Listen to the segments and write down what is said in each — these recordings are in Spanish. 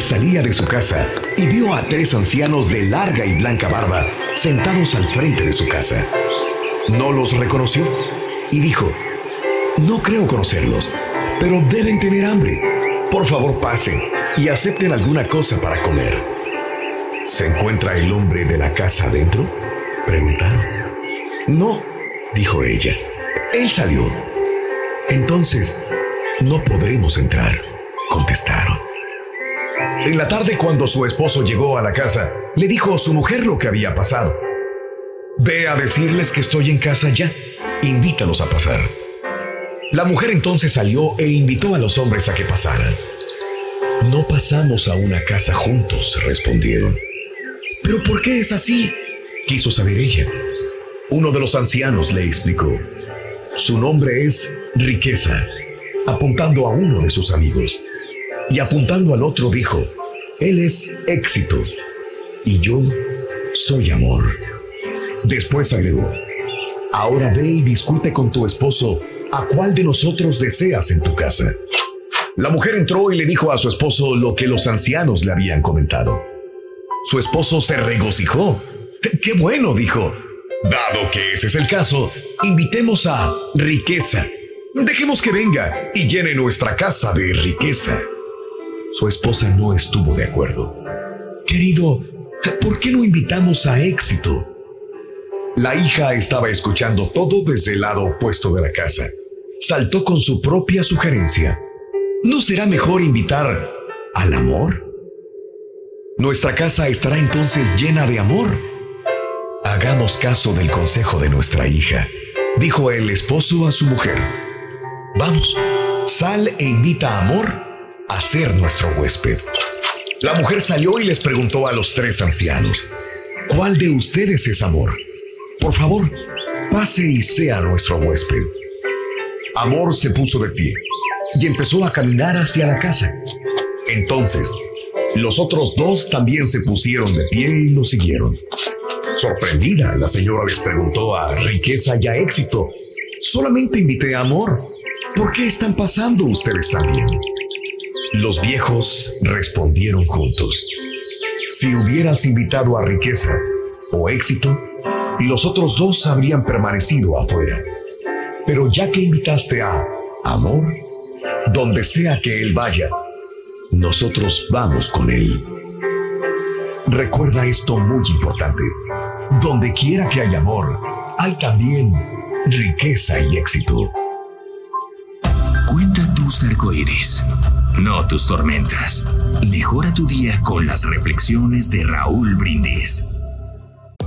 Salía de su casa y vio a tres ancianos de larga y blanca barba sentados al frente de su casa. No los reconoció y dijo, no creo conocerlos, pero deben tener hambre. Por favor pasen y acepten alguna cosa para comer. ¿Se encuentra el hombre de la casa adentro? Preguntaron. No, dijo ella. Él salió. Entonces, no podremos entrar, contestaron. En la tarde, cuando su esposo llegó a la casa, le dijo a su mujer lo que había pasado. Ve a decirles que estoy en casa ya. Invítalos a pasar. La mujer entonces salió e invitó a los hombres a que pasaran. No pasamos a una casa juntos, respondieron. ¿Pero por qué es así? quiso saber ella. Uno de los ancianos le explicó. Su nombre es Riqueza, apuntando a uno de sus amigos y apuntando al otro dijo, Él es éxito y yo soy amor. Después agregó, Ahora ve y discute con tu esposo a cuál de nosotros deseas en tu casa. La mujer entró y le dijo a su esposo lo que los ancianos le habían comentado. Su esposo se regocijó. ¡Qué bueno! dijo. Dado que ese es el caso, invitemos a riqueza. Dejemos que venga y llene nuestra casa de riqueza. Su esposa no estuvo de acuerdo. Querido, ¿por qué no invitamos a éxito? La hija estaba escuchando todo desde el lado opuesto de la casa. Saltó con su propia sugerencia. ¿No será mejor invitar al amor? Nuestra casa estará entonces llena de amor. Hagamos caso del consejo de nuestra hija, dijo el esposo a su mujer. Vamos, sal e invita a amor a ser nuestro huésped. La mujer salió y les preguntó a los tres ancianos, ¿cuál de ustedes es amor? Por favor, pase y sea nuestro huésped. Amor se puso de pie y empezó a caminar hacia la casa. Entonces, los otros dos también se pusieron de pie y lo siguieron. Sorprendida, la señora les preguntó a riqueza y a éxito, solamente invité a amor. ¿Por qué están pasando ustedes también? Los viejos respondieron juntos. Si hubieras invitado a riqueza o éxito, los otros dos habrían permanecido afuera. Pero ya que invitaste a amor, donde sea que él vaya, nosotros vamos con él. Recuerda esto muy importante. Donde quiera que hay amor, hay también riqueza y éxito. Cuenta tus arcoíris no tus tormentas. Mejora tu día con las reflexiones de Raúl Brindis.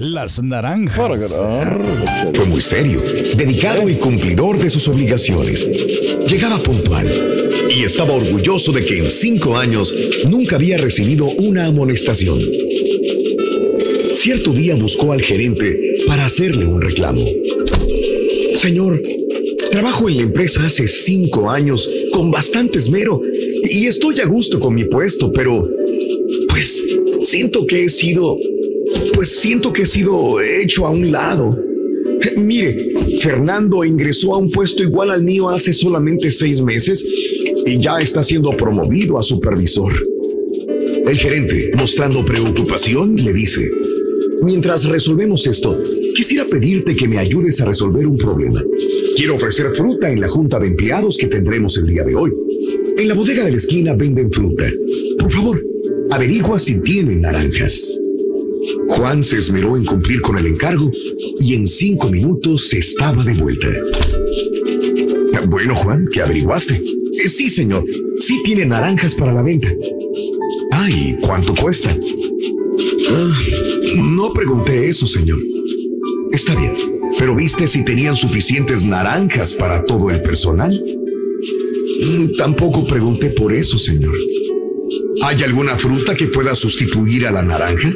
Las naranjas. Fue muy serio, dedicado y cumplidor de sus obligaciones. Llegaba puntual y estaba orgulloso de que en cinco años nunca había recibido una amonestación. Cierto día buscó al gerente para hacerle un reclamo. Señor, trabajo en la empresa hace cinco años con bastante esmero y estoy a gusto con mi puesto, pero pues siento que he sido, pues siento que he sido hecho a un lado. Mire, Fernando ingresó a un puesto igual al mío hace solamente seis meses y ya está siendo promovido a supervisor. El gerente, mostrando preocupación, le dice, mientras resolvemos esto, quisiera pedirte que me ayudes a resolver un problema. Quiero ofrecer fruta en la junta de empleados que tendremos el día de hoy. En la bodega de la esquina venden fruta. Por favor, averigua si tienen naranjas. Juan se esmeró en cumplir con el encargo y en cinco minutos estaba de vuelta. Bueno, Juan, ¿qué averiguaste? Eh, sí, señor. Sí tiene naranjas para la venta. Ay, ¿cuánto cuesta? Ah, no pregunté eso, señor. Está bien, pero ¿viste si tenían suficientes naranjas para todo el personal? Mm, tampoco pregunté por eso, señor. ¿Hay alguna fruta que pueda sustituir a la naranja?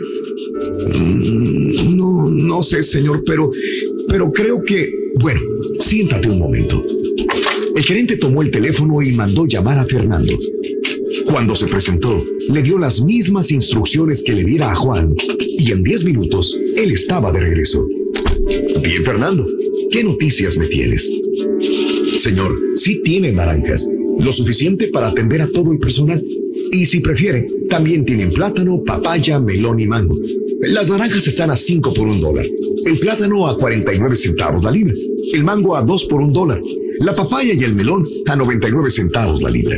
Mm, no, no sé, señor, pero, pero creo que... Bueno, siéntate un momento. El gerente tomó el teléfono y mandó llamar a Fernando. Cuando se presentó, le dio las mismas instrucciones que le diera a Juan y en 10 minutos él estaba de regreso. Bien, Fernando, ¿qué noticias me tienes? Señor, sí tiene naranjas, lo suficiente para atender a todo el personal. Y si prefiere, también tienen plátano, papaya, melón y mango. Las naranjas están a 5 por un dólar, el plátano a 49 centavos la libra, el mango a 2 por un dólar la papaya y el melón a 99 centavos la libra.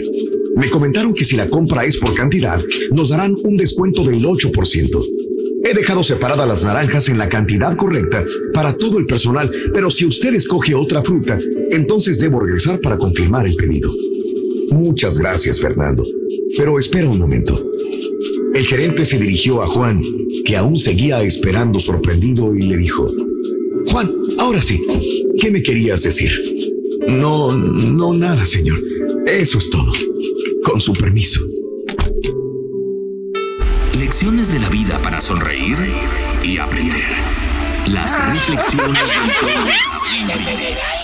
Me comentaron que si la compra es por cantidad, nos darán un descuento del 8%. He dejado separadas las naranjas en la cantidad correcta para todo el personal, pero si usted escoge otra fruta, entonces debo regresar para confirmar el pedido. Muchas gracias, Fernando. Pero espera un momento. El gerente se dirigió a Juan, que aún seguía esperando sorprendido, y le dijo, Juan, ahora sí, ¿qué me querías decir? No, no nada, señor. Eso es todo. Con su permiso. Lecciones de la vida para sonreír y aprender. Las reflexiones del